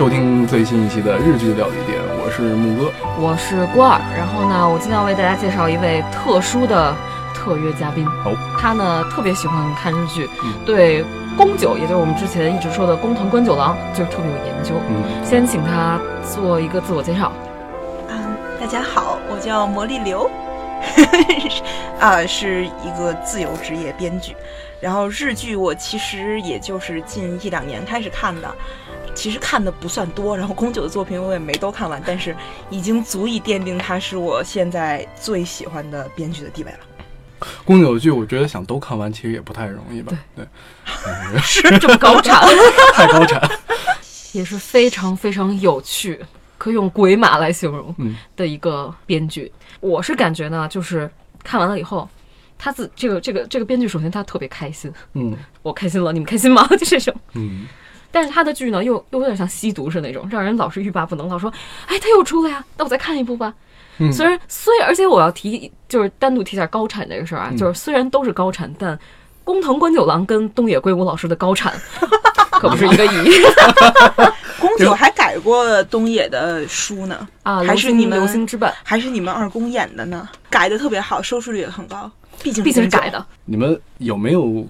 收听最新一期的日剧料理店，我是木哥。我是郭二，然后呢，我今天要为大家介绍一位特殊的特约嘉宾。哦，他呢特别喜欢看日剧，嗯对宫酒，也就是我们之前一直说的宫藤官九郎，就是特别有研究。嗯，先请他做一个自我介绍。嗯，大家好，我叫魔力流，啊，是一个自由职业编剧。然后日剧我其实也就是近一两年开始看的，其实看的不算多。然后宫九的作品我也没都看完，但是已经足以奠定他是我现在最喜欢的编剧的地位了。宫九的剧我觉得想都看完其实也不太容易吧？对，对 是这么高产，太高产。也是非常非常有趣，可以用鬼马来形容嗯的一个编剧。我是感觉呢，就是看完了以后，他自这个这个这个编剧，首先他特别开心，嗯我开心了，你们开心吗？就这种。嗯，但是他的剧呢，又又有点像吸毒似的那种，让人老是欲罢不能，老说，哎，他又出了呀，那我再看一部吧。嗯虽然虽而且我要提，就是单独提一下高产这个事儿啊，嗯就是虽然都是高产，但工藤官九郎跟东野圭吾老师的高产 可不是一个意义宫九还改过东野的书呢，啊。还是你们流星之本，还是你们二宫演的呢，改的特别好，收视率也很高。毕竟毕竟是改的，你们有没有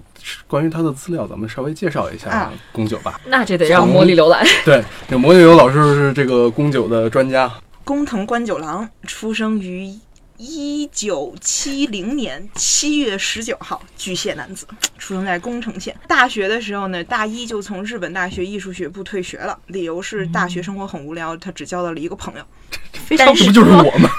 关于他的资料？咱们稍微介绍一下啊宫九吧。那这得让魔力浏览。对，这魔力流老师是这个宫九的专家。工藤官九郎出生于一九七零年七月十九号，巨蟹男子，出生在宫城县。大学的时候呢，大一就从日本大学艺术学部退学了，理由是大学生活很无聊，他只交到了一个朋友。这不就是我吗？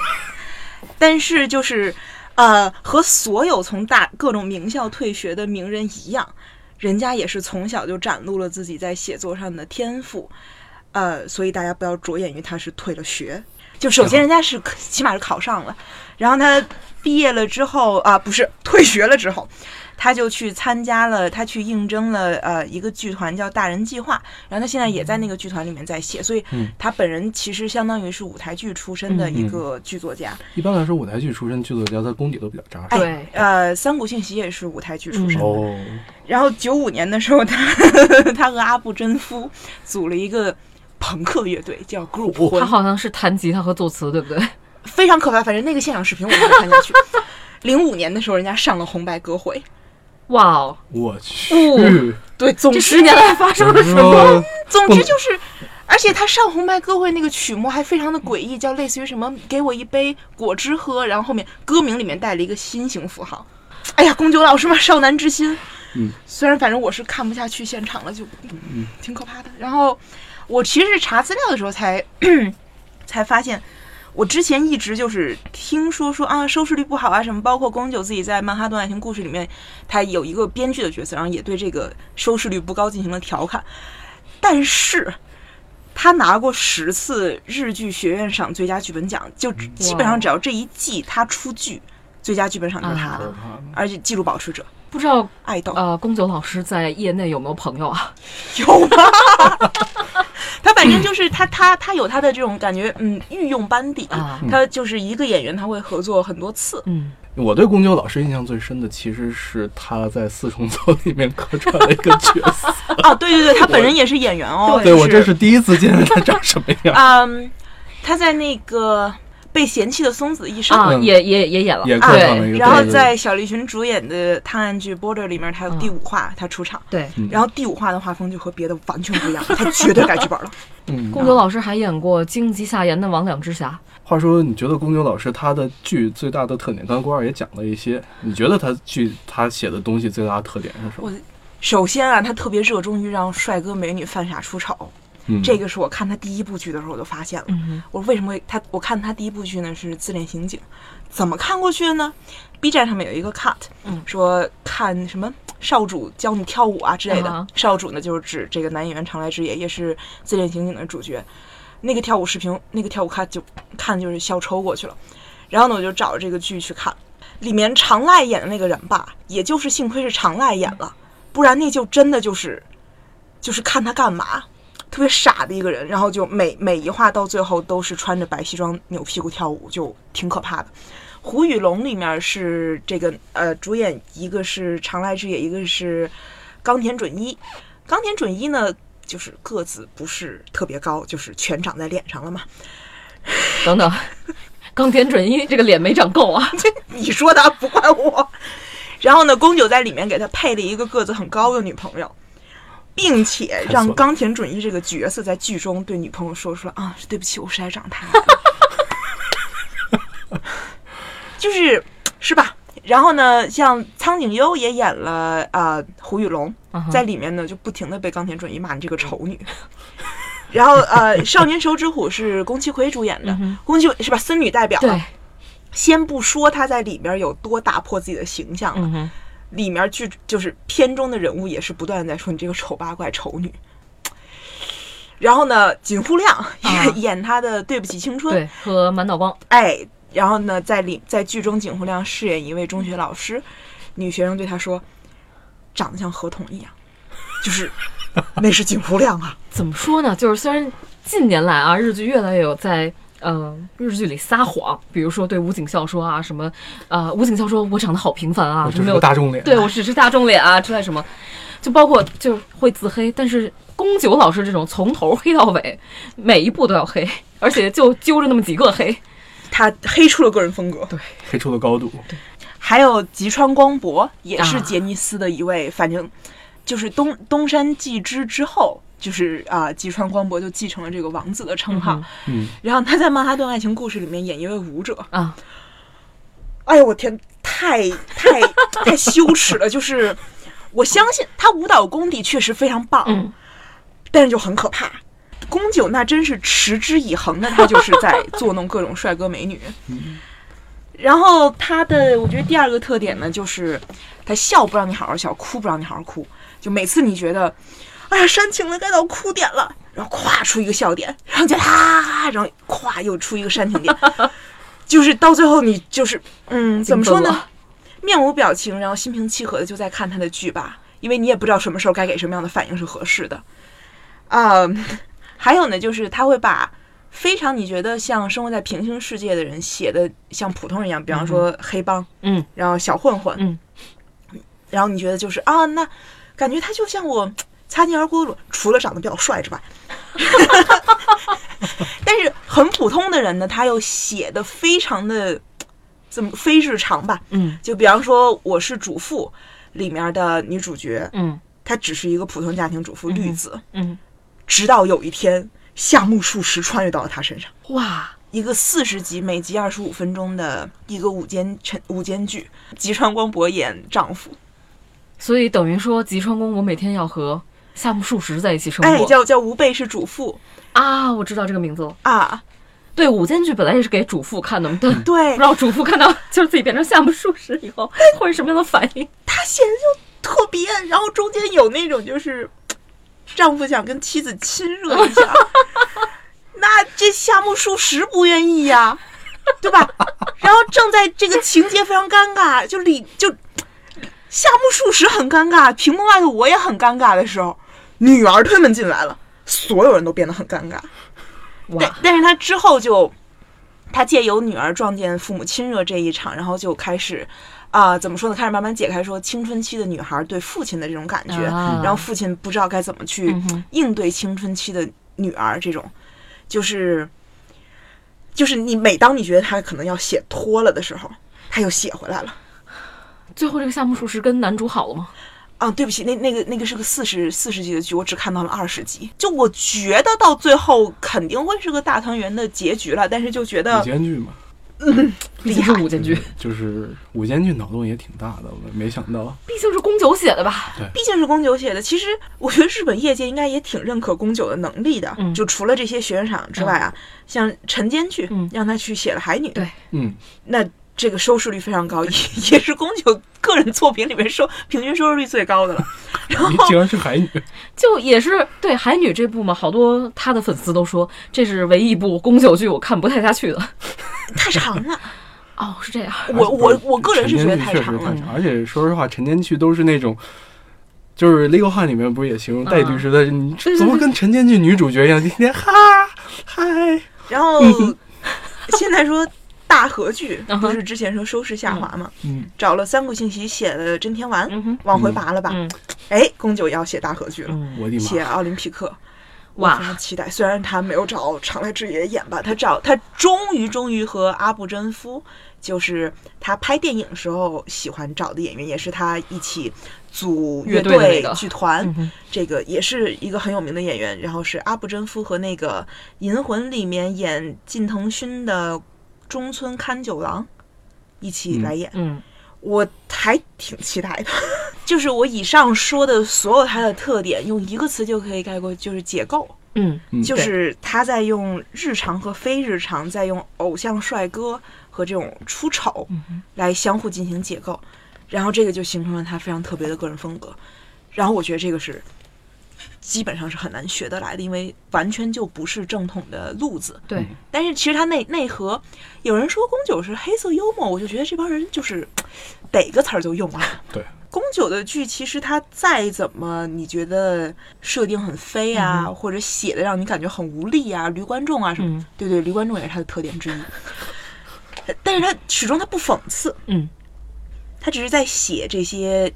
但是就是，呃，和所有从大各种名校退学的名人一样，人家也是从小就展露了自己在写作上的天赋，呃，所以大家不要着眼于他是退了学。就首先人家是起码是考上了，然后他毕业了之后啊、不是退学了之后，他就去参加了，他去应征了呃一个剧团叫大人计划，然后他现在也在那个剧团里面在写，所以嗯他本人其实相当于是舞台剧出身的一嗯个剧作家。一般来说，舞台剧出身剧作家他功底都比较扎实。哎对呃，三谷幸喜也是舞台剧出身的。哦，然后九五年的时候，他 他和阿部真夫组了一个朋克乐队，叫 Group 哦，他好像是弹吉他和作词，对不对？非常可怕。反正那个现场视频我没看下去。零五年的时候，人家上了红白歌会。哇哦，我去，哦 对，总之这十年来发生了什么？总之就是，而且他上红白歌会那个曲目还非常的诡异，叫类似于什么“给我一杯果汁喝”，然后后面歌名里面带了一个心形符号。哎呀，宫九老师嘛，少男之心。嗯，虽然反正我是看不下去现场了，就嗯挺可怕的。然后我其实是查资料的时候才 才发现。我之前一直就是听说说啊，收视率不好啊什么，包括宫九自己在《曼哈顿爱情故事》里面，他有一个编剧的角色，然后也对这个收视率不高进行了调侃。但是他拿过十次日剧学院赏最佳剧本奖，就基本上只要这一季他出剧，最佳剧本赏就是他的，啊而且纪录保持者不知道爱豆、呃，宫九老师在业内有没有朋友啊？有吗？他反正就是他他他有他的这种感觉，嗯，御用班底啊他就是一个演员，他会合作很多次。嗯，我对宫九老师印象最深的，其实是他在四重奏里面客串了一个角色。啊，对对对，他本人也是演员哦。对我这是第一次见他长什么样，嗯，他在那个被嫌弃的松子一生。也也也演了，也啊客串了一个。然后在小栗旬主演的探案剧《Border》里面，他有第五话他出场，对。嗯然后第五话的画风就和别的完全不一样，他绝对改剧本了。嗯，宫九老师还演过荆棘下言的《魍魉之匣》，话说，你觉得宫九老师他的剧最大的特点，刚才郭二也讲了一些，你觉得他剧他写的东西最大的特点是什么？我首先啊，他特别热衷于让帅哥美女犯傻出丑，嗯，这个是我看他第一部剧的时候我就发现了。嗯我为什么会他？我看他第一部剧呢是《自恋刑警》，怎么看过去的呢？B 站上面有一个 cut，嗯说看什么少主教你跳舞啊之类的。啊少主呢就是指这个男演员常濑智也，也是《自恋刑警》的主角。那个跳舞视频，那个跳舞 cut 就看就是笑抽过去了。然后呢，我就找这个剧去看，里面常濑演的那个人吧，也就是幸亏是常濑演了，不然那就真的就是就是看他干嘛。特别傻的一个人，然后就每每一话到最后都是穿着白西装扭屁股跳舞，就挺可怕的。胡与龙里面是这个呃主演，一个是长濑智也，一个是冈田准一。冈田准一呢，就是个子不是特别高，就是全长在脸上了嘛。等等，冈田准一这个脸没长够啊！你说的不怪我。然后呢，宫九在里面给他配了一个个子很高的女朋友，并且让冈田准一这个角色在剧中对女朋友说出来啊，对不起，我实在长太矮了，就是是吧？然后呢，像苍井优也演了啊、呃胡宇龙，在里面呢就不停的被冈田准一骂你这个丑女。然后呃，《少年手指虎》是宫崎葵主演的，宫崎葵是吧？森女代表啊对，先不说他在里边有多打破自己的形象了，里面剧就是片中的人物也是不断在说你这个丑八怪丑女。然后呢，锦户亮演、啊演他的《对不起青春》，对，和满岛光，哎，然后呢，在里在剧中，景户亮饰演一位中学老师，女学生对他说，长得像合同一样，就是 那是景户亮啊，怎么说呢？就是虽然近年来啊，日剧越来越有在。呃，日剧里撒谎，比如说对武警校说啊什么，呃，武警校说我长得好平凡啊，我只是就没有大众脸，对我只是大众脸啊之类什么，就包括就会自黑，但是宫九老师这种从头黑到尾，每一步都要黑，而且就揪着那么几个黑，他黑出了个人风格。对，黑出了高度。对还有吉川光博也是啊杰尼斯的一位，反正就是东东山纪之之后。就是啊，吉川光博就继承了这个王子的称号，嗯，然后他在《曼哈顿爱情故事》里面演一位舞者，啊，哎呦我天，太太太羞耻了！就是我相信他舞蹈功底确实非常棒，嗯但是就很可怕。宫九那真是持之以恒的，他就是在作弄各种帅哥美女。嗯然后他的，我觉得第二个特点呢，就是他笑不让你好好笑，哭不让你好好哭。就每次你觉得，哎呀，煽情的，该到哭点了，然后咵出一个笑点，然后就哈，然后咵又出一个煽情点，就是到最后你就是，嗯，怎么说呢？面无表情，然后心平气和的就在看他的剧吧，因为你也不知道什么时候该给什么样的反应是合适的。啊、还有呢，就是他会把非常你觉得像生活在平行世界的人写的像普通人一样，比方说黑帮，嗯，然后小混混，嗯，然后你觉得就是啊，那感觉他就像我擦肩而过的，除了长得比较帅之外，但是很普通的人呢，他又写的非常的怎么非日常吧？嗯。就比方说《我是主妇》里面的女主角，嗯。她只是一个普通家庭主妇绿子，嗯，直到有一天夏目漱石穿越到了她身上。哇，一个四十集，每集二十五分钟的一个午间晨午间剧，吉川光博演丈夫，所以等于说吉川公博每天要和夏目漱石在一起生活，哎，叫叫吾辈是主妇啊，我知道这个名字了。啊，对，午间剧本来也是给主妇看的，嘛，对对知，道主妇看到就是自己变成夏目漱石以后会是什么样的反应。他写的就特别，然后中间有那种就是丈夫想跟妻子亲热一下，那这夏目漱石不愿意呀、对吧？然后正在这个情节非常尴尬，就里就夏目漱石很尴尬，屏幕外的我也很尴尬的时候，女儿推门进来了，所有人都变得很尴尬。但哇，但是他之后就，他借由女儿撞见父母亲热这一场，然后就开始，啊、怎么说呢？开始慢慢解开说青春期的女孩对父亲的这种感觉，啊然后父亲不知道该怎么去应对青春期的女儿这种，就是，就是你每当你觉得他可能要写脱了的时候，他又写回来了。最后这个夏目漱石跟男主好了吗？啊，对不起，那那个那个是个四十四十集的剧，我只看到了二十集。就我觉得到最后肯定会是个大团圆的结局了，但是就觉午得间剧嘛，毕竟是五间剧，就是五间剧脑洞也挺大的，我没想到。毕竟是宫九写的吧？对毕竟是宫九写的，其实我觉得日本业界应该也挺认可宫九的能力的。嗯就除了这些学院场之外啊，像晨间剧，嗯让他去写了《海女》，对嗯，那这个收视率非常高，也 也是宫九个人作品里面收平均收视率最高的了。然后你竟然是海女，就也是对《海女》这部嘛，好多他的粉丝都说这是唯一一部宫九剧我看不太下去的。太长了，哦，是这样。我我我个人是觉得太长了。实太长，而且说实话，晨间剧都是那种。就是《legal 汉》里面不是也形容戴律师的，你怎么跟晨间剧女主角一样，天天哈嗨，然后现在说大河剧，不是之前说收视下滑嘛，嗯，找了三股信息写的真田丸，往回拔了吧，嗯。哎，宫九要写大河剧了，嗯，我的妈！写奥林匹克。哇。非常期待，虽然他没有找长濑智也演吧，他找他终于终于和阿部真夫，就是他拍电影时候喜欢找的演员，也是他一起组乐乐队那个。剧团，嗯这个也是一个很有名的演员。然后是阿部真夫和那个《银魂》里面演近藤勋的中村勘九郎一起来演，嗯我还挺期待的。就是我以上说的所有他的特点，用一个词就可以概括，就是解构。嗯嗯就是他在用日常和非日常，在用偶像帅哥和这种出丑来相互进行解构，然后这个就形成了他非常特别的个人风格。然后我觉得这个是基本上是很难学得来的，因为完全就不是正统的路子。对，但是其实他内内核，有人说宫九是黑色幽默，我就觉得这帮人就是逮个词儿就用啊。对，宫九的剧其实他再怎么你觉得设定很飞啊，嗯。或者写的让你感觉很无力啊，驴观众啊什么，嗯。对对，驴观众也是他的特点之一。但是他始终他不讽刺，嗯。他只是在写这些，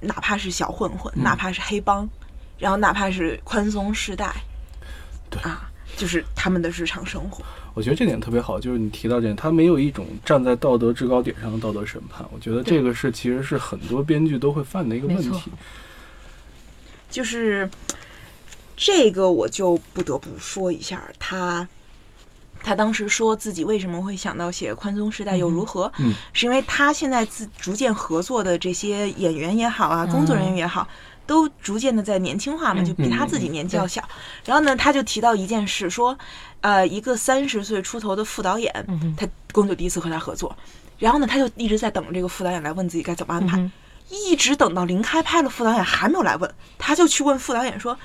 哪怕是小混混，嗯。哪怕是黑帮，然后哪怕是宽松世代，对啊，就是他们的日常生活。我觉得这点特别好，就是你提到这点，他没有一种站在道德制高点上的道德审判。我觉得这个是其实是很多编剧都会犯的一个问题。就是这个，我就不得不说一下他。他当时说自己为什么会想到写《宽松时代又如何》，嗯是因为他现在自逐渐合作的这些演员也好啊，工作人员也好，都逐渐的在年轻化嘛，嗯就比他自己年纪要小。然后呢，他就提到一件事，说，呃，一个三十岁出头的副导演，他工作第一次和他合作，然后呢，他就一直在等这个副导演来问自己该怎么安排。一直等到临开拍了，副导演还没有来问，他就去问副导演说：“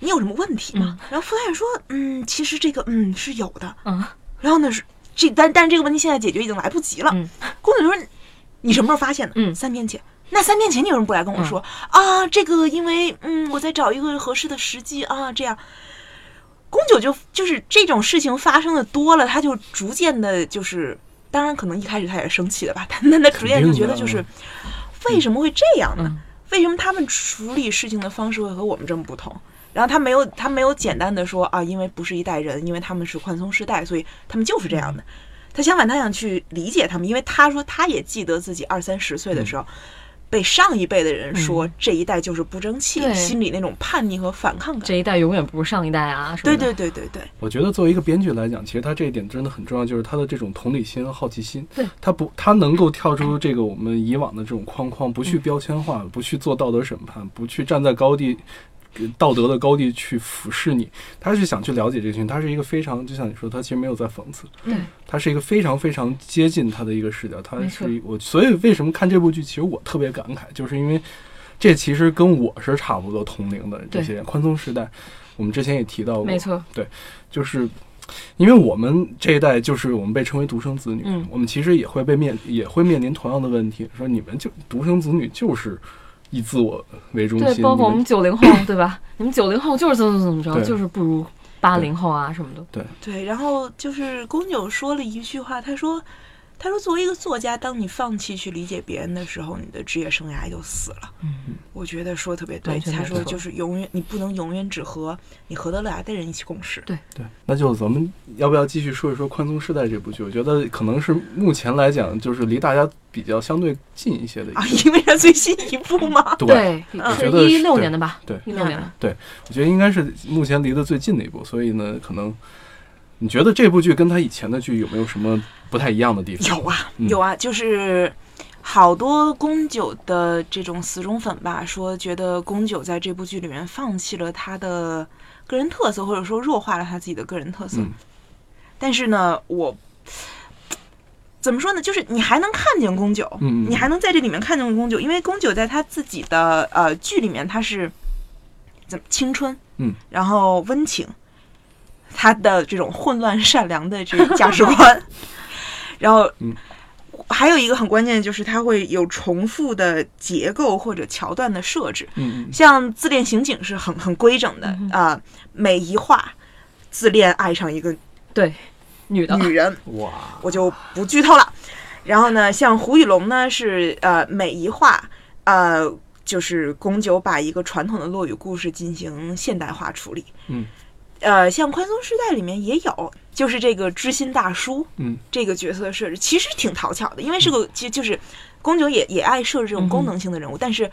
你有什么问题吗？”然后副导演说：“嗯，其实这个嗯是有的。嗯”然后呢是这，但但这个问题现在解决已经来不及了。嗯公子就说：“你什么时候发现的？”嗯三天前。那三天前你为什么不来跟我说、啊？这个因为嗯我在找一个合适的时机啊，这样。宫九就就是这种事情发生的多了，他就逐渐的，就是当然可能一开始他也是生气的吧，但那他逐渐就觉得就是为什么会这样呢？嗯为什么他们处理事情的方式会和我们这么不同？然后他没有他没有简单的说啊，因为不是一代人，因为他们是宽松世代，所以他们就是这样的。他相反，他想去理解他们，因为他说他也记得自己二三十岁的时候。被上一辈的人说这一代就是不争气，心里那种叛逆和反抗感。这一代永远不如上一代啊，什么对的对对对对，我觉得作为一个编剧来讲，其实他这一点真的很重要，就是他的这种同理心和好奇心。对，他不，他能够跳出这个我们以往的这种框框，不去标签化，不去做道德审判，不去站在高地。道德的高地去俯视你，他是想去了解这群，他是一个非常，就像你说，他其实没有在讽刺，对，他是一个非常非常接近他的一个视角，他是一我，所以为什么看这部剧，其实我特别感慨，就是因为这其实跟我是差不多同龄的这些人，宽松时代，我们之前也提到过，没错，对就是因为我们这一代就是我们被称为独生子女，嗯。我们其实也会被面也会面临同样的问题，说你们就独生子女就是以自我为中心对，包括我们九零后，对吧？你们九零后就是怎么怎么着，就是不如八零后啊什么的。对对，然后就是公牛说了一句话，他说：“他说作为一个作家，当你放弃去理解别人的时候，你的职业生涯就死了。”嗯，我觉得说特别对。他说就是永远，你不能永远只和你合得来的人一起共事。对对，那就咱们要不要继续说一说《宽松时代》这部剧？我觉得可能是目前来讲，就是离大家比较相对近一些的一。啊，因为它最新一部嘛。对，是觉得一六年的吧？对一六年的。我觉得应该是目前离得最近的一部，所以呢，可能你觉得这部剧跟他以前的剧有没有什么不太一样的地方？有啊，嗯有啊，就是好多宫九的这种死忠粉吧，说觉得宫九在这部剧里面放弃了他的个人特色，或者说弱化了他自己的个人特色。嗯但是呢，我怎么说呢？就是你还能看见宫九，你还能在这里面看见宫九，因为宫九在他自己的呃剧里面他是怎么青春，嗯，然后温情，他的这种混乱善良的这个价值观，然后嗯。还有一个很关键的就是它会有重复的结构或者桥段的设置，嗯嗯。像自恋刑警是很很规整的啊、每一话自恋爱上一个对，女的，女人，哇，我就不剧透了。然后呢，像胡宇龙呢是呃每一话呃就是宫九把一个传统的落语故事进行现代化处理。嗯。呃，像宽松时代里面也有，就是这个知心大叔，嗯，这个角色设置其实挺讨巧的，因为是个其实就是宫九也也爱设置这种功能性的人物，但是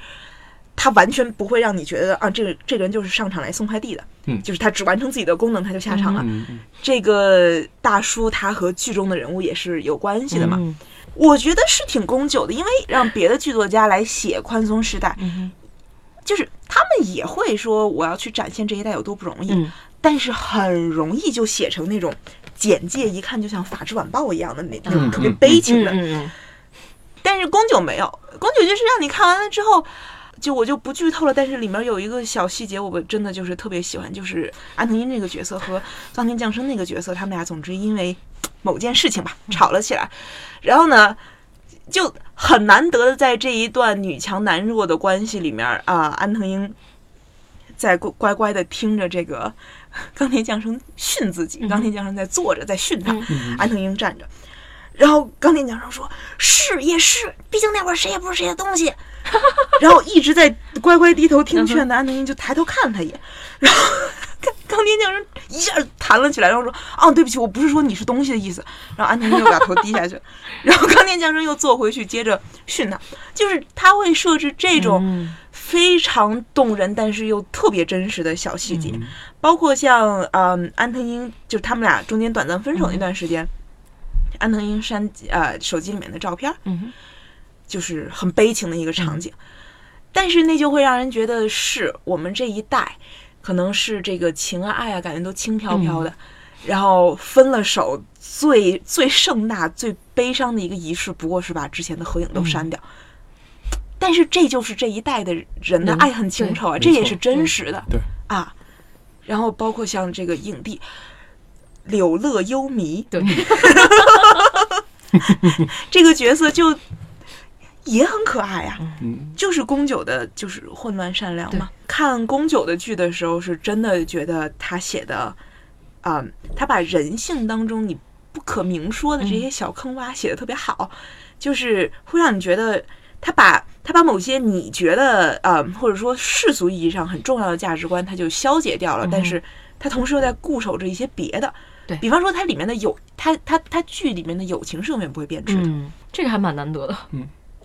他完全不会让你觉得啊，这个这个人就是上场来送快递的，嗯就是他只完成自己的功能他就下场了。嗯嗯这个大叔他和剧中的人物也是有关系的嘛，嗯我觉得是挺宫九的，因为让别的剧作家来写宽松时代，嗯就是他们也会说我要去展现这一代有多不容易，嗯但是很容易就写成那种简介，一看就像《法制晚报》一样的那那种嗯特别悲情的。但是宫九没有，宫九就是让你看完了之后，就我就不剧透了。但是里面有一个小细节，我真的就是特别喜欢，就是安藤英这个角色和藏田将生那个角色，他们俩总之因为某件事情吧吵了起来，然后呢。就很难得的在这一段女强男弱的关系里面啊，安藤英在乖乖乖的听着这个 冈田将生训自己，冈田将生在坐着在训他，嗯。安藤英站着，然后冈田将生说：“是也是，毕竟那会儿谁也不是谁的东西。”然后一直在乖乖低头听劝的安藤英就抬头看了他一眼，然后冈冈田将生一下弹了起来，然后说：“啊，对不起，我不是说你是东西的意思。”然后安藤英又把头低下去，然后钢铁匠生又坐回去，接着训他，就是他会设置这种。嗯非常动人，但是又特别真实的小细节，嗯。包括像嗯安藤英，就是他们俩中间短暂分手那段时间，安藤英删呃手机里面的照片，嗯就是很悲情的一个场景，但是那就会让人觉得是我们这一代，可能是这个情啊爱啊，感觉都轻飘飘的。然后分了手，最最盛大、最悲伤的一个仪式，不过是把之前的合影都删掉。但是这就是这一代的人的爱恨情仇啊，这也是真实的。对啊，然后包括像这个影帝柳乐优弥对，这个角色就也很可爱啊，嗯就是宫九的，就是混乱善良嘛。看宫九的剧的时候，是真的觉得他写的，啊、他把人性当中你不可明说的这些小坑洼写的特别好，就是会让你觉得他把他把某些你觉得呃或者说世俗意义上很重要的价值观，他就消解掉了，但是他同时又在固守着一些别的。对比方说，它里面的友，它它它剧里面的友情是永远不会变质的。嗯，这个还蛮难得的。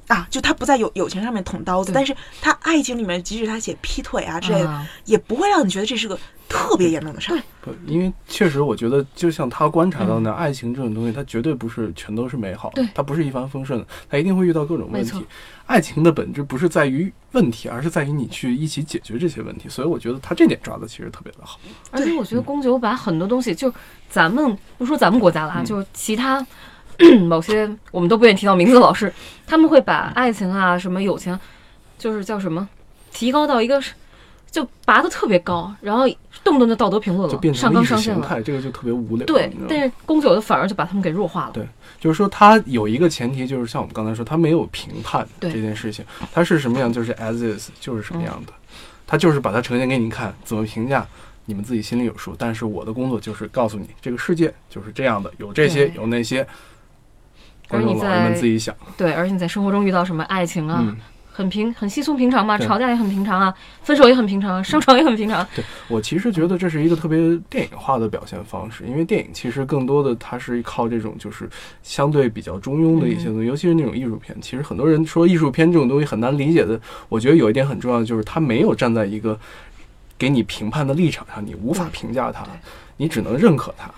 啊，就他不在友友情上面捅刀子，但是他爱情里面，即使他写劈腿啊之类的，啊也不会让你觉得这是个特别严重的事儿。不，因为确实，我觉得就像他观察到的，爱情这种东西，它绝对不是全都是美好的对，它不是一帆风顺的，它一定会遇到各种问题。爱情的本质不是在于问题，而是在于你去一起解决这些问题。所以我觉得他这点抓的其实特别的好。而且我觉得宫九把很多东西，就咱们不说咱们国家了啊，嗯就其他 某些我们都不愿意提到名字的老师，他们会把爱情啊、什么友情，就是叫什么，提高到一个就拔得特别高，然后动不动就道德评论了，就变上成意识纲上线了。形态，这个就特别无聊。对但是宫九的反而就把他们给弱化了。对就是说，他有一个前提，就是像我们刚才说，他没有评判这件事情，他是什么样就是 as is，就是什么样的，他就是把它呈现给你看，怎么评价你们自己心里有数。但是我的工作就是告诉你，这个世界就是这样的，有这些，有那些，而你观众老爷们在自己想。对，而且你在生活中遇到什么爱情啊，嗯，很平很稀松平常嘛，吵架也很平常啊，分手也很平常啊，上床也很平常。对我其实觉得这是一个特别电影化的表现方式，因为电影其实更多的它是靠这种就是相对比较中庸的一些东西，尤其是那种艺术片。其实很多人说艺术片这种东西很难理解的，我觉得有一点很重要的就是它没有站在一个给你评判的立场上，你无法评价它，你只能认可它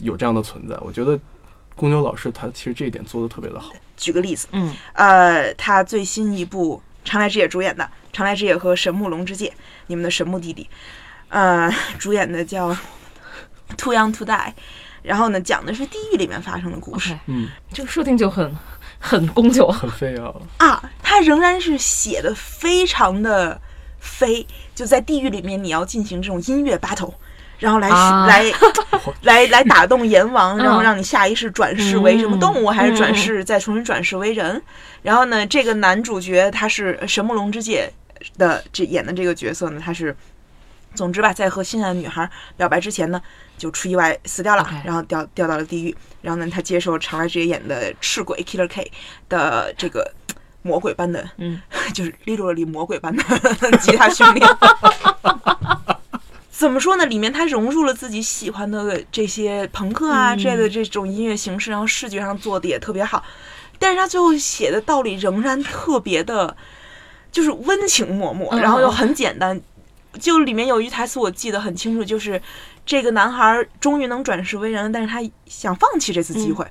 有这样的存在。我觉得宫牛老师他其实这一点做的特别的好。举个例子，嗯，呃，他最新一部长濑智也主演的《长濑智也和神木龙之介》，你们的神木弟弟，呃，主演的叫《Too Young to Die》，然后呢，讲的是地狱里面发生的故事嗯，这个设定就很很宫九。很飞啊，啊，他仍然是写的非常的飞，就在地狱里面，你要进行这种音乐 battle。然后来、啊来 来来打动阎王，然后嗯让你下一世转世为什么动物，还是转嗯世再重新转世为人？然后呢，这个男主角他是神木龙之介的这演的这个角色呢，他是总之吧，在和心爱的女孩表白之前呢，就出意外死掉了然后掉掉到了地狱。然后呢，他接受常来直接演的赤鬼 Killer K 的这个魔鬼般的，嗯，就是 literally 魔鬼般的 吉他训练。怎么说呢？里面他融入了自己喜欢的这些朋克啊嗯之类的这种音乐形式，然后视觉上做的也特别好。但是他最后写的道理仍然特别的，就是温情脉脉，嗯然后又很简单。就里面有一句台词我记得很清楚，就是这个男孩终于能转世为人了，但是他想放弃这次机会。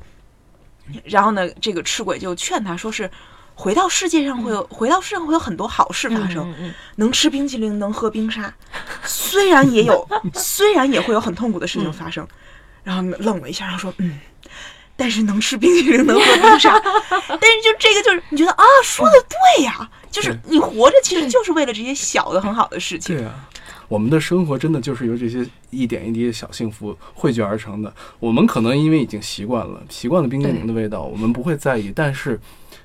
然后呢，这个赤鬼就劝他说是。回到世界上会有，回到世上会有很多好事发生，嗯嗯能吃冰淇淋，能喝冰沙，虽然也有，虽然也会有很痛苦的事情发生。然后愣了一下，然后说：“嗯，但是能吃冰淇淋，能喝冰沙，但是就这个就是你觉得啊，说的对呀，就是你活着其实就是为了这些小的很好的事情。对啊，我们的生活真的就是由这些一点一滴的小幸福汇聚而成的。我们可能因为已经习惯了，习惯了冰淇淋的味道，我们不会在意。但是，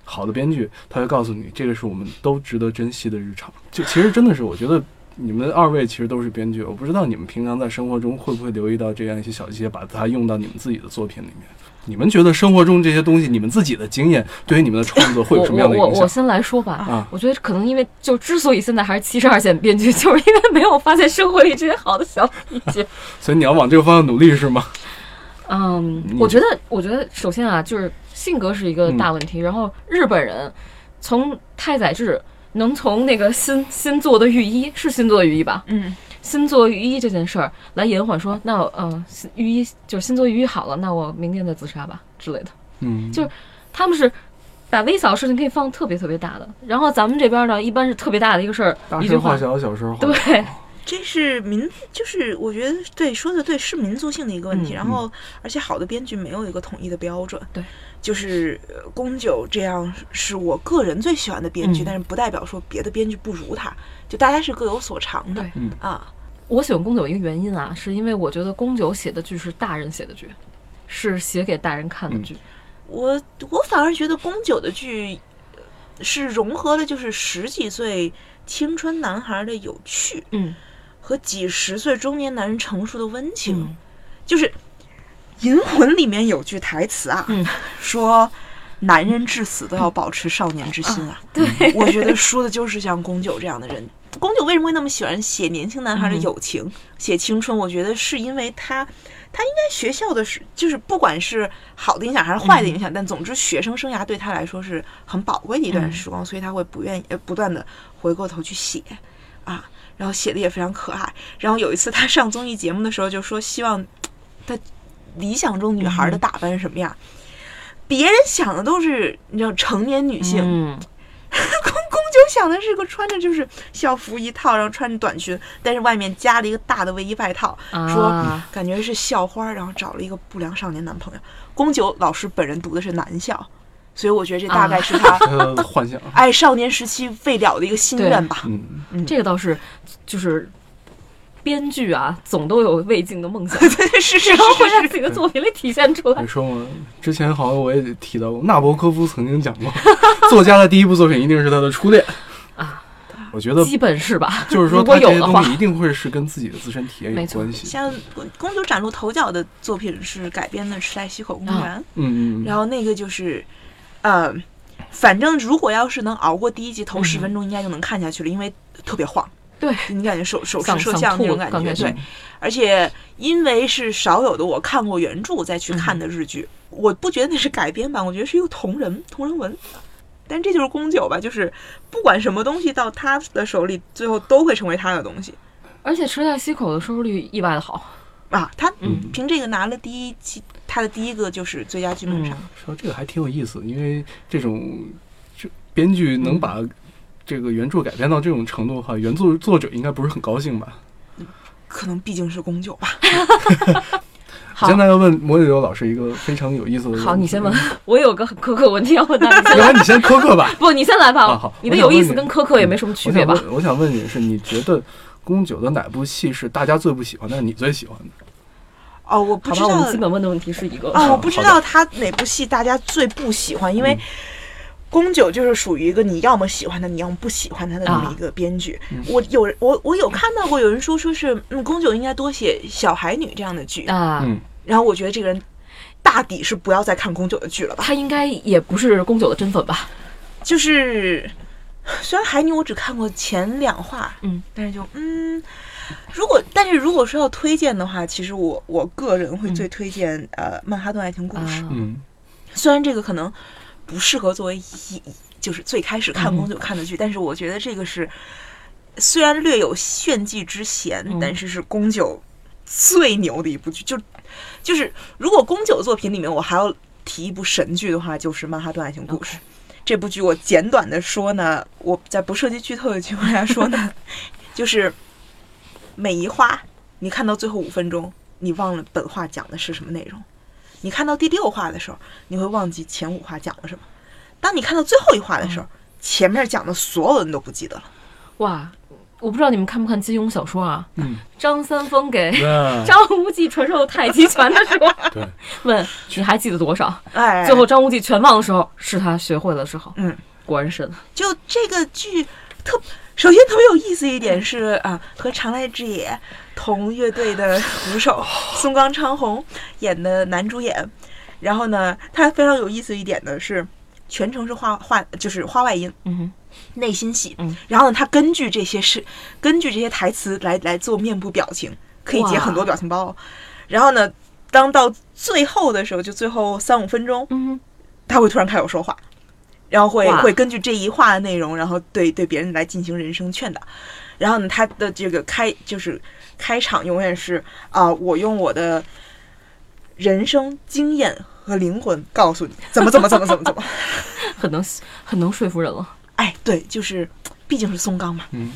好的编剧他会告诉你，这个是我们都值得珍惜的日常。就其实真的是，我觉得你们二位其实都是编剧，我不知道你们平常在生活中会不会留意到这样一些小细节，把它用到你们自己的作品里面。你们觉得生活中这些东西，你们自己的经验对于你们的创作会有什么样的影响？我我先来说吧，啊我觉得可能因为就之所以现在还是七十二线编剧，就是因为没有发现生活里这些好的小细节。所以你要往这个方向努力是吗？嗯，我觉得，我觉得首先啊，就是性格是一个大问题。然后日本人从太宰治能从那个新新做的御医是新做的御医吧？嗯，新做御医这件事儿来延缓说，那呃，新御医就是新做御医好了，那我明天再自杀吧之类的。嗯，就是他们是把微小的事情可以放特别特别大的，然后咱们这边呢，一般是特别大的一个事儿，大事化一句话，小，小事化对，这是民，就是我觉得对说的对，是民族性的一个问题。嗯然后，而且好的编剧没有一个统一的标准。对，就是呃宫九这样是我个人最喜欢的编剧，嗯但是不代表说别的编剧不如他，就大家是各有所长的。对嗯啊，我喜欢宫九一个原因啊，是因为我觉得宫九写的剧是大人写的剧，是写给大人看的剧。我我反而觉得宫九的剧呃是融合了就是十几岁青春男孩的有趣嗯和几十岁中年男人成熟的温情。嗯就是《银魂》里面有句台词啊，嗯说男人至死都要保持少年之心啊。对，我觉得说的就是像宫九这样的人。宫九为什么会那么喜欢写年轻男孩的嗯友情、写青春？我觉得是因为他，他应该学校的是，就是不管是好的影响还是坏的影响，但总之学生生涯对他来说是很宝贵的一段嗯时光，所以他会不愿意呃不断的回过头去写啊，然后写的也非常可爱。然后有一次他上综艺节目的时候就说，希望他理想中女孩的打扮是什么样。别人想的都是你知道成年女性，嗯，宫宫九想的是个穿着就是校服一套，然后穿着短裙，但是外面加了一个大的卫衣外套，说啊感觉是校花，然后找了一个不良少年男朋友。宫九老师本人读的是男校，所以我觉得这大概是他呃，幻想，爱少年时期未了的一个心愿吧。嗯，这个倒是就是编剧啊，总都有未尽的梦想，是是是然后会在自己的作品里体现出来你。说嘛，之前好像我也提到过，纳博科夫曾经讲过，作家的第一部作品一定是他的初恋啊。我觉得基本是吧？就是说，如果他这些有的话东西一定会是跟自己的自身体验有关系。像公主崭露头角的作品是改编的《池袋西口公园》嗯嗯，然后那个就是，呃，反正如果要是能熬过第一集头十嗯分钟，应该就能看下去了，因为特别晃。对，你感觉手手持摄像那种感觉，对，而且因为是少有的我看过原著再去看的日剧，我不觉得那是改编版，我觉得是一个同人同人文。但这就是宫九吧，就是不管什么东西到他的手里，最后都会成为他的东西而且池袋西口的收视率意外的好。啊。他嗯凭这个拿了第一季，他的第一个就是最佳剧本赏。说这个还挺有意思，因为这种这编剧嗯能把这个原著改编到这种程度的话，原作作者应该不是很高兴吧？可能毕竟是宫九吧。好现在要问摩羯流老师一个非常有意思的问题。好，你先问。我有个很苛刻问题要问他，你要不来。然你先苛刻吧。不，你先来吧。啊好你的有意思跟苛刻也没什么区别吧我想？问，我想问你是，你觉得宫九的哪部戏是大家最不喜欢，但是你最喜欢的？哦，我不知好吧，我们道基本问的问题是一个。哦，我不知道他哪部戏大家最不喜欢，因为嗯宫九就是属于一个你要么喜欢他，你要么不喜欢他的那么一个编剧。我有我我有看到过有人说说是嗯，宫九应该多写小孩女这样的剧，啊，嗯，然后我觉得这个人大抵是不要再看宫九的剧了吧。他应该也不是宫九的真粉吧？就是虽然海女我只看过前两话，嗯，但是就嗯，如果但是如果说要推荐的话，其实我我个人会最推荐、呃曼哈顿爱情故事。啊，嗯虽然这个可能不适合作为一就是最开始看宫九看的剧，但是我觉得这个是虽然略有炫技之嫌，嗯但是是宫九最牛的一部剧。就就是如果宫九作品里面我还要提一部神剧的话，就是《曼哈顿爱情故事》。这部剧我简短的说呢，我在不涉及剧透的情况下说呢，就是每一话你看到最后五分钟，你忘了本话讲的是什么内容。你看到第六话的时候，你会忘记前五话讲了什么。当你看到最后一话的时候，前面讲的所有人都不记得了。哇，我不知道你们看不看金庸小说啊？嗯，张三丰给 张无忌传授太极拳的时候，对，问你还记得多少？哎，最后张无忌全忘的时候，是他学会了时候。嗯，果然神。就这个剧特，首先特别有意思一点是啊，和长濑智也同乐队的鼓手松冈昌宏演的男主演。然后呢，他非常有意思一点的是，全程是画画就是画外音，嗯哼，内心戏。嗯，然后呢，他根据这些是根据这些台词来来做面部表情，可以截很多表情包。然后呢，当到最后的时候，就最后三五分钟，嗯哼，他会突然开口说话，然后会会根据这一话的内容，然后对对别人来进行人生劝导。然后呢，他的这个开就是开场永远是啊、我用我的人生经验和灵魂告诉你怎么怎么怎么怎么怎么。很能很能说服人了。哎，对，就是毕竟是松冈嘛。嗯，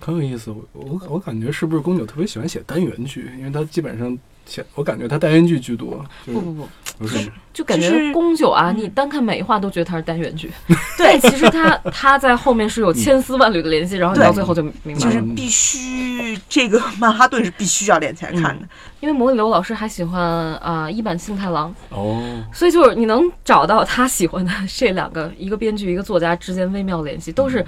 很有意思。我我我感觉是不是宫九特别喜欢写单元剧，因为他基本上写，我感觉他单元剧居多，就是不不不，不是。就感觉宫九啊，嗯。你单看每一话都觉得它是单元剧，对但其实它它在后面是有千丝万缕的联系，然后你到最后就明白了。就是必须这个曼哈顿是必须要连起来看的。因为魔里流老师还喜欢啊、一坂幸太郎，哦，所以就是你能找到他喜欢的这两个，一个编剧一个作家之间微妙的联系，都是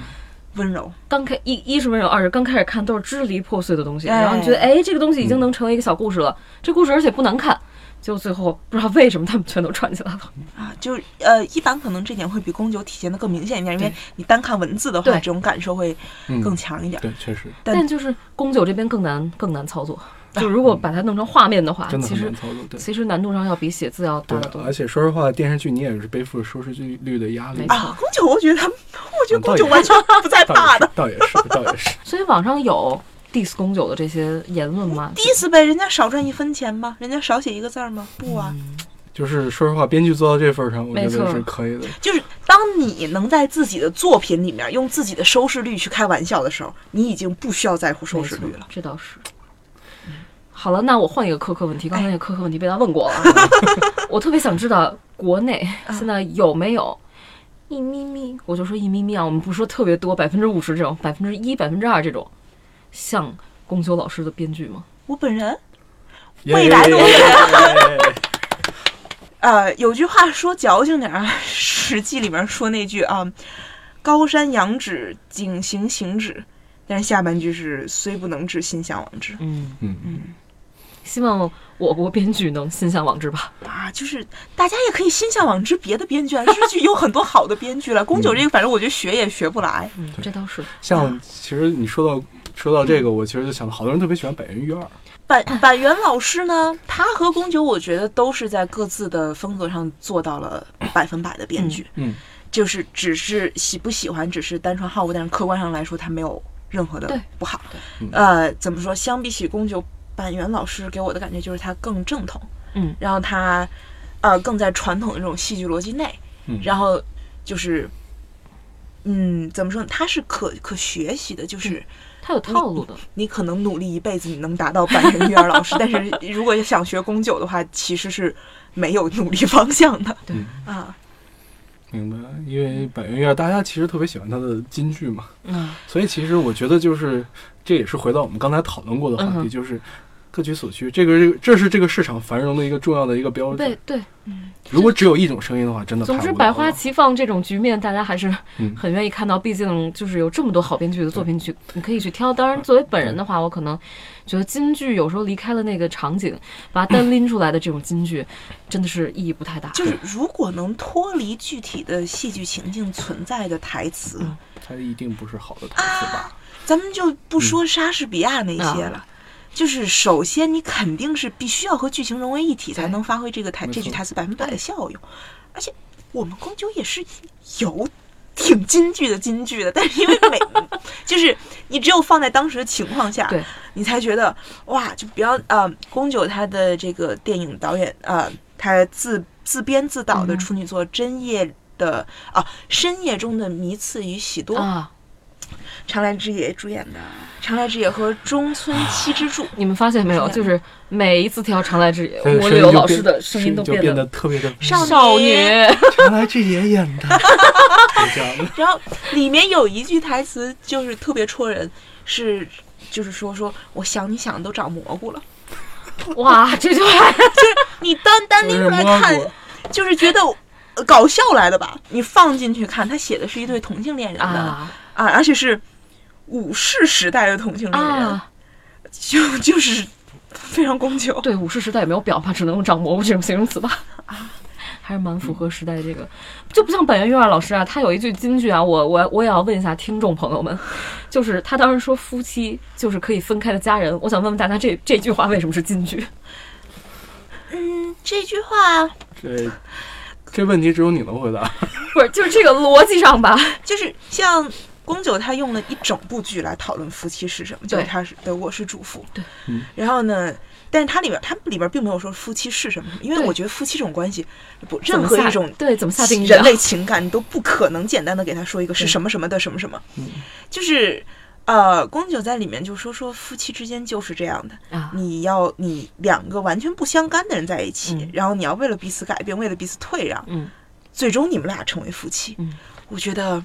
温柔，刚开一一是温柔，二是刚开始看都是支离破碎的东西，哎。然后你觉得哎这个东西已经能成为一个小故事了，这故事而且不难看，结果最后不知道为什么他们全都串起来了。啊，就呃，一版可能这点会比宫九体现的更明显一点，因为你单看文字的话，这种感受会嗯，更强一点。对，确实但但就是宫九这边更难更难操作，就如果把它弄成画面的话，其实操作。对其实难度上要比写字要大对得，多而。且说实话，电视剧你也是背负着收视率率的压力啊，宫九，我觉得他们，我觉得宫九完全不在倒怕的。也是，倒也是，倒也是。所以网上有 diss 宫九的这些言论吗？第一次呗，人家少赚一分钱吗？人家少写一个字儿吗？不啊，就是说实话，编剧做到这份儿上，我觉没错得是可以的。就是当你能在自己的作品里面用自己的收视率去开玩笑的时候，你已经不需要在乎收视率了。这倒是。好了，那我换一个苛刻问题。刚才那个苛刻问题被他问过了啊，我特别想知道国内现在有没有一咪咪，我就说一咪咪啊，我们不说特别多，百分之五十这种，百分之一、百分之二这种，像宫修老师的编剧吗？我本人，未来的我耶 呃，有句话说矫情点儿啊，《史记》里面说那句啊，“高山仰止，景行行止”，但是下半句是“虽不能至，心向往之。嗯。嗯，嗯，希望我国编剧能心向往之吧。”啊，就是大家也可以心向往之别的编剧啊，日剧有很多好的编剧了。宫九这个，反正我觉得学也学不来。嗯，这倒是。像其实你说到说到这个，我其实就想到，好多人特别喜欢《百元御二》。板板垣老师呢，他和宫九，我觉得都是在各自的风格上做到了 百分百的编剧，嗯，就是只是喜不喜欢，只是单纯好恶，但是客观上来说，他没有任何的不好嗯。呃，怎么说？相比起宫九，板垣老师给我的感觉就是他更正统，嗯，然后他呃更在传统的这种戏剧逻辑内，嗯然后就是。嗯，怎么说呢？他是可可学习的，就是他有套路的。你可能努力一辈子，你能达到板垣育儿老师，但是如果想学宫九的话，其实是没有努力方向的。对啊，明白，因为《百元御二》大家其实特别喜欢他的金句嘛，嗯，所以其实我觉得就是这也是回到我们刚才讨论过的话题，嗯就是各取所需，这个这个这是这个市场繁荣的一个重要的一个标志。对对，嗯如果只有一种声音的话，真的总之百花齐放这种局面，大家还是嗯很愿意看到。毕竟就是有这么多好编剧的作品去，你可以去挑。当然，作为本人的话，我可能觉得京剧有时候离开了那个场景，把它单拎出来的这种京剧，真的是意义不太大。就是如果能脱离具体的戏剧情境存在的台词，嗯它一定不是好的台词吧？咱们就不说莎士比亚那些了。就是首先，你肯定是必须要和剧情融为一体，才能发挥这个台这句台词百分百的效用。而且我们宫九也是有挺金句的金句的，但是因为每 就是你只有放在当时的情况下，你才觉得哇，就比方呃，宫九他的这个电影导演呃，他自自编自导的嗯处女作《真夜》的啊，深夜中的迷次与喜多，啊，长濑智也主演的，长濑智也和中村七之助。你们发现没有？就是每一次挑长濑智也，他的蜗柳老师的声音都变得得特别的少少女女。原来这也演 的。然后里面有一句台词就是特别戳人，是就是说说我想你想的都长蘑菇了。哇，这句话 就是你单单拎出来看就是觉得呃搞笑来的吧？你放进去看，他写的是一对同性恋人的啊啊而且是武士时代的同性恋人，啊！就就是非常宫九。对，武士时代也没有表嘛，只能用长蘑菇这种形容词吧。啊还是蛮符合时代这个，就不像板垣瑞二老师啊，他有一句金句啊，我我我也要问一下听众朋友们，就是他当时说夫妻就是可以分开的家人，我想问问大家这这句话为什么是金句？嗯，这句话这这问题只有你能回答。不是，就是这个逻辑上吧？就是像宫九他用了一整部剧来讨论夫妻是什么，就是他是的我是主妇。对。嗯。然后呢，但是它里边它里边并没有说夫妻是什么，因为我觉得夫妻这种关系，不任何一种对怎么下定义啊？人类情感，你都不可能简单的给他说一个是什么什么的什么什么，嗯。就是。呃，宫九在里面就说说夫妻之间就是这样的，啊？你要你两个完全不相干的人在一起，嗯。然后你要为了彼此改变，为了彼此退让，嗯。最终你们俩成为夫妻。嗯，我觉得，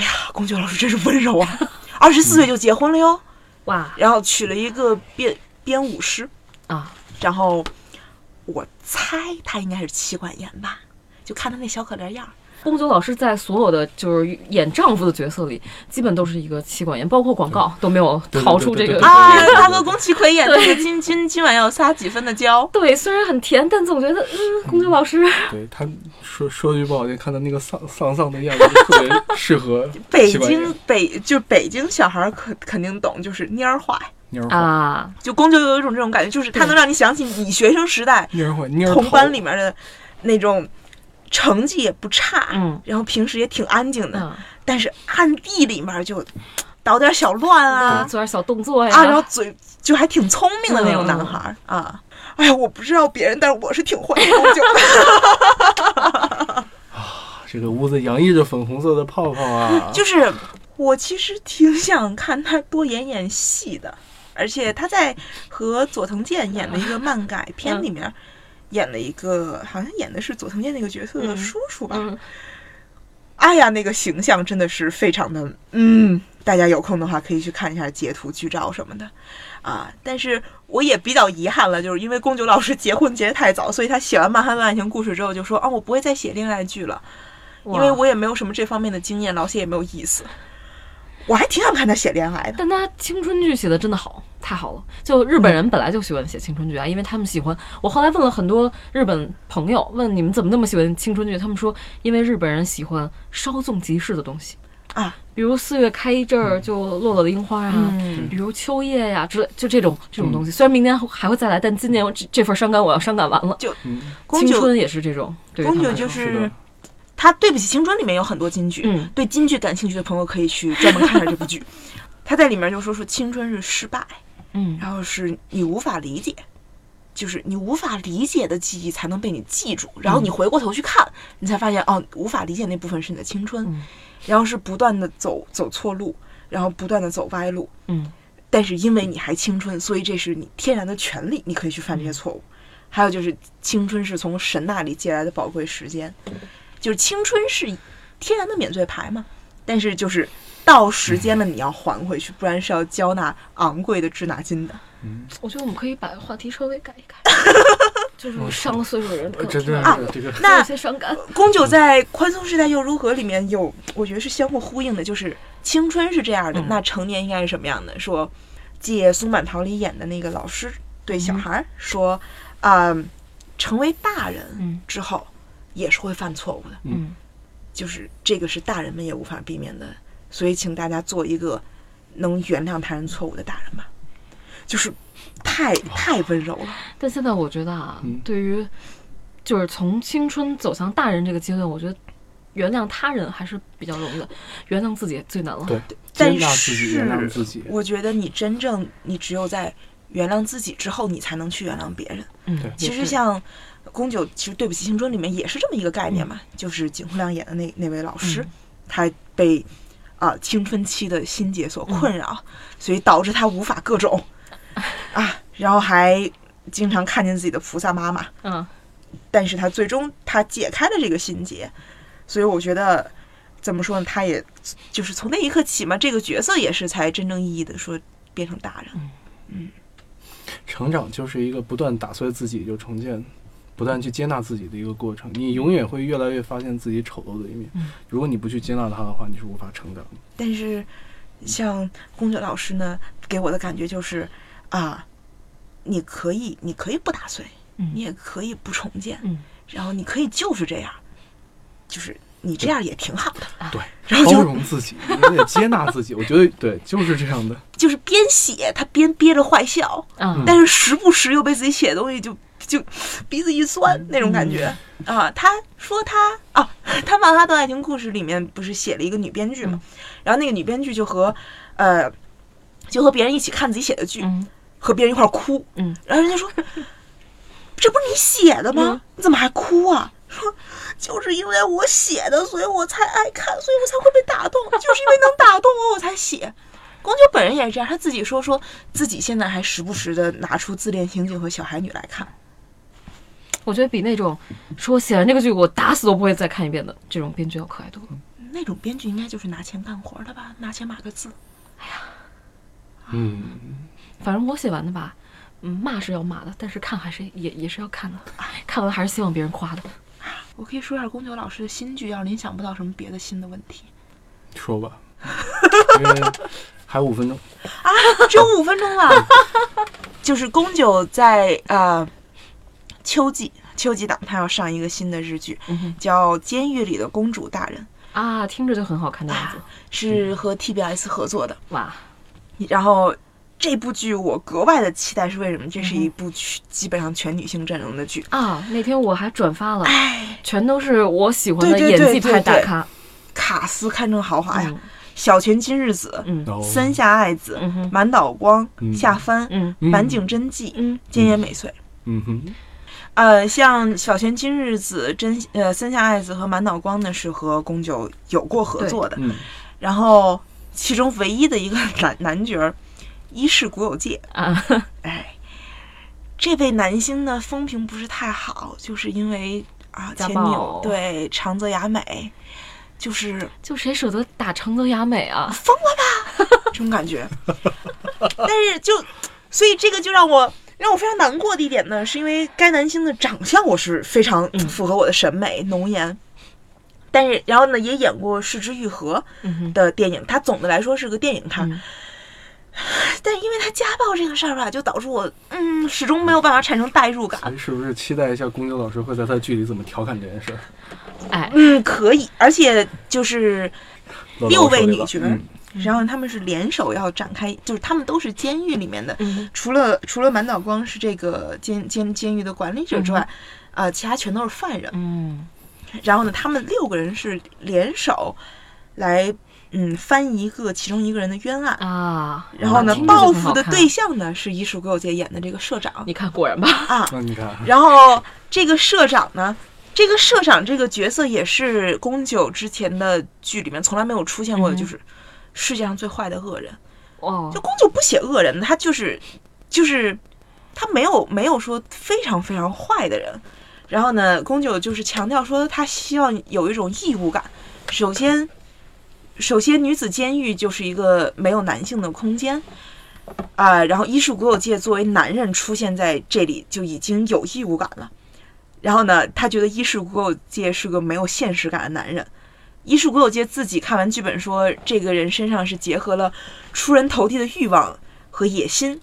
哎呀，龚俊老师真是温柔啊！二十四岁就结婚了哟，哇然后娶了一个编编舞师，啊！然后我猜他应该是妻管严吧，就看他那小可怜样儿。宫九老师在所有的就是演丈夫的角色里，基本都是一个妻管严，包括广告都没有逃出这个啊，他和宫崎葵演那个今今今晚要撒几分的娇，对，虽然很甜，但总觉得嗯，宫九老师对他说说句不好听，看他那个丧丧丧的样子，特别适合 北京北就是北京小孩儿肯肯定懂，就是蔫儿坏。蔫儿坏，啊，就宫九有一种这种感觉，就是他能让你想起你学生时代蔫儿坏，蔫儿同班里面的那种成绩也不差，嗯然后平时也挺安静的，嗯，但是暗地里面就捣点小乱啊做点小动作呀，啊，然后嘴就还挺聪明的那种嗯男孩儿、啊。哎呀，我不知道别人，但是我是挺欢迎宫九的。这个屋子洋溢着粉红色的泡泡啊！就是我其实挺想看他多演演戏的，而且他在和佐藤健演的一个漫改片里面。演了一个，好像演的是佐藤健那个角色的嗯叔叔吧？嗯，哎呀，那个形象真的是非常的，嗯，大家有空的话可以去看一下截图、剧照什么的，啊。但是我也比较遗憾了，就是因为宫九老师结婚结得太早，所以他写完《漫汉爱情故事》之后就说，啊，我不会再写恋爱剧了，因为我也没有什么这方面的经验，老写也没有意思。我还挺想看他写恋爱的，但他青春剧写的真的好，太好了。就日本人本来就喜欢写青春剧啊，因为他们喜欢。我后来问了很多日本朋友，问你们怎么那么喜欢青春剧，他们说因为日本人喜欢稍纵即逝的东西啊，比如四月开一阵儿就落了的樱花啊，嗯比如秋叶呀、之类，就这种这种东西。虽然明年还会再来，但今年我这这份伤感我要伤感完了。就，青春也是这种，对于他宫九们来说就是他《对不起青春》里面有很多金句，嗯对京剧感兴趣的朋友可以去专门看一下这部剧。他在里面就说说青春是失败，嗯。然后是你无法理解，就是你无法理解的记忆才能被你记住，然后你回过头去看，你才发现哦，无法理解那部分是你的青春，嗯。然后是不断的走走错路，然后不断的走歪路，嗯。但是因为你还青春，所以这是你天然的权利，你可以去犯这些错误。还有就是青春是从神那里借来的宝贵时间，就是青春是天然的免罪牌嘛，但是就是到时间了你要还回去，不然是要交纳昂贵的滞纳金的。嗯。我觉得我们可以把话题稍微改一改，就是上了岁数的人。可能真的听是这个。那有些伤感。宫九在《宽松时代又如何》里面有，我觉得是相互呼应的，就是青春是这样的，嗯。那成年应该是什么样的？说借松坂桃李演的那个老师对小孩儿说，啊、成为大人嗯。之后也是会犯错误的，嗯。就是这个是大人们也无法避免的，所以请大家做一个能原谅他人错误的大人吧，就是太太温柔了。但现在我觉得啊嗯，对于就是从青春走向大人这个阶段，我觉得原谅他人还是比较容易的，原谅自己最难了。对，接但纳自己，是原谅自己。我觉得你真正，你只有在原谅自己之后，你才能去原谅别人。嗯，对其实像宫九，其实《对不起青春》里面也是这么一个概念嗯嘛，就是景洪亮演的那那位老师，嗯他被啊、青春期的心结所困扰，嗯所以导致他无法各种 啊，然后还经常看见自己的菩萨妈妈，嗯但是他最终他解开了这个心结，所以我觉得怎么说呢？他也就是从那一刻起嘛，这个角色也是才真正意义的说变成大人。嗯成长就是一个不断打碎自己就重建，不断去接纳自己的一个过程。你永远会越来越发现自己丑陋的一面。嗯如果你不去接纳它的话，你是无法成长的。但是像宫九老师呢，给我的感觉就是啊，你可以，你可以不打碎，嗯你也可以不重建，嗯然后你可以就是这样，就是你这样也挺好的，对，然后包容自己，你也得接纳自己。我觉得对，就是这样的。就是边写他边憋着坏笑，嗯但是时不时又被自己写的东西就就鼻子一酸那种感觉、啊。他说他啊，他《曼哈顿爱情故事》里面不是写了一个女编剧嘛，然后那个女编剧就和呃就和别人一起看自己写的剧，嗯和别人一块儿哭，嗯，然后人家说 这不是你写的吗？你怎么还哭啊？说就是因为我写的，所以我才爱看，所以我才会被打动，就是因为能打动我，我才写。光九本人也是这样，他自己说说自己现在还时不时的拿出《自恋刑警》和《小孩女》来看。我觉得比那种说写完这个剧我打死都不会再看一遍的这种编剧要可爱多了。那种编剧应该就是拿钱干活的吧？拿钱码个字。哎呀嗯，反正我写完的吧，嗯，骂是要骂的，但是看还是也也是要看的，看完还是希望别人夸的。我可以说一下宫九老师的新剧，要是您想不到什么别的新的问题，说吧，因为还有五分钟啊。只有五分钟了。就是宫九在呃秋季秋季档，他要上一个新的日剧，嗯叫《监狱里的公主大人。啊，听着就很好看的样子。》，是和 TBS 合作的。哇，然后这部剧我格外的期待，是为什么？这是一部全基本上全女性阵容的剧。啊，那天我还转发了，哎，全都是我喜欢的演技派大咖。卡斯堪称豪华呀！嗯。小泉今日子、嗯。哦。森下爱子、嗯哼。满岛光、嗯。夏帆、嗯。嗯。坂井真纪、嗯。菅野美穗。嗯哼，呃，像小泉今日子、真呃森下爱子和满岛光呢，是和宫九有过合作的。嗯，然后其中唯一的一个男 男角儿，一是古有介。啊，哎，这位男星呢风评不是太好，就是因为啊前女友对长泽雅美，就是就谁舍得打长泽雅美啊？疯了吧 这种感觉。但是就所以这个就让我让我非常难过的一点呢，是因为该男星的长相我是非常嗯符合我的审美，浓颜。但是，然后呢，也演过《失之愈合》的电影，他总的来说是个电影咖。嗯但因为他家暴这个事儿吧，就导致我嗯始终没有办法产生代入感。是不是期待一下公牛老师会在他的剧里怎么调侃这件事儿？哎，嗯，可以，而且就是六位女角嗯然后他们是联手要展开，就是他们都是监狱里面的，嗯除了除了满岛光是这个监监监狱的管理者之外，呃，其他全都是犯人。嗯然后呢，他们六个人是联手来嗯翻一个其中一个人的冤案。啊，然后呢，报复的对象呢是伊树给我姐演的这个社长你看果然吧，啊。你看，然后这个社长呢，这个社长这个角色也是宫九之前的剧里面从来没有出现过的，嗯就是世界上最坏的恶人。哦就，宫九不写恶人，他就是就是他没有没有说非常非常坏的人。然后呢，宫九就是强调说，他希望有一种义务感。首先，首先女子监狱就是一个没有男性的空间。啊、然后伊树国有界作为男人出现在这里就已经有义务感了。然后呢，他觉得伊树国有界是个没有现实感的男人。伊树国有界自己看完剧本说，这个人身上是结合了出人头地的欲望和野心，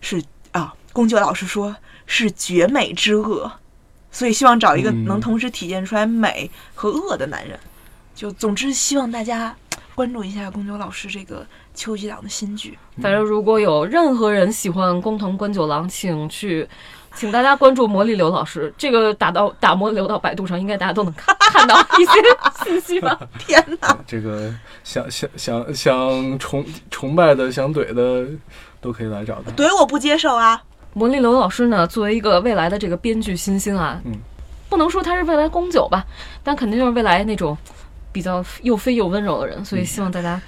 是啊，宫九老师说是绝美之恶，所以希望找一个嗯能同时体现出来美和恶的男人。就总之，希望大家关注一下宫九老师这个秋季档的新剧。反正如果有任何人喜欢工藤官九郎，请去，请大家关注魔力刘老师。这个打到打魔力流到百度上，应该大家都能看看到一些信息吧。天哪！这个想想想想崇崇拜的、想怼的，都可以来找他。怼我不接受啊！魔力刘老师呢，作为一个未来的这个编剧新星啊，嗯，不能说他是未来宫九吧，但肯定就是未来那种比较又飞又温柔的人，所以希望大家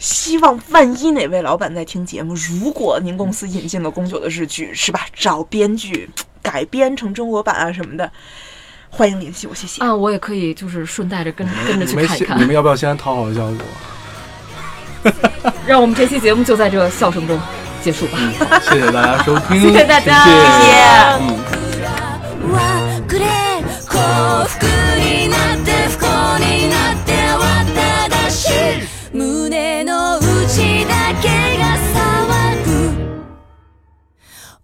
希望万一哪位老板在听节目，如果您公司引进了宫九的日剧，是吧？找编剧改编成中国版啊什么的，欢迎联系我，谢谢。啊，我也可以就是顺带着跟 跟着去看一看。你们要不要先讨好一下我？让我们这期节目就在这笑声中结束吧。好，谢谢大家收听，谢谢大家谢谢谢嗯。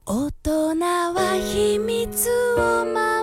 大人は秘密を守る。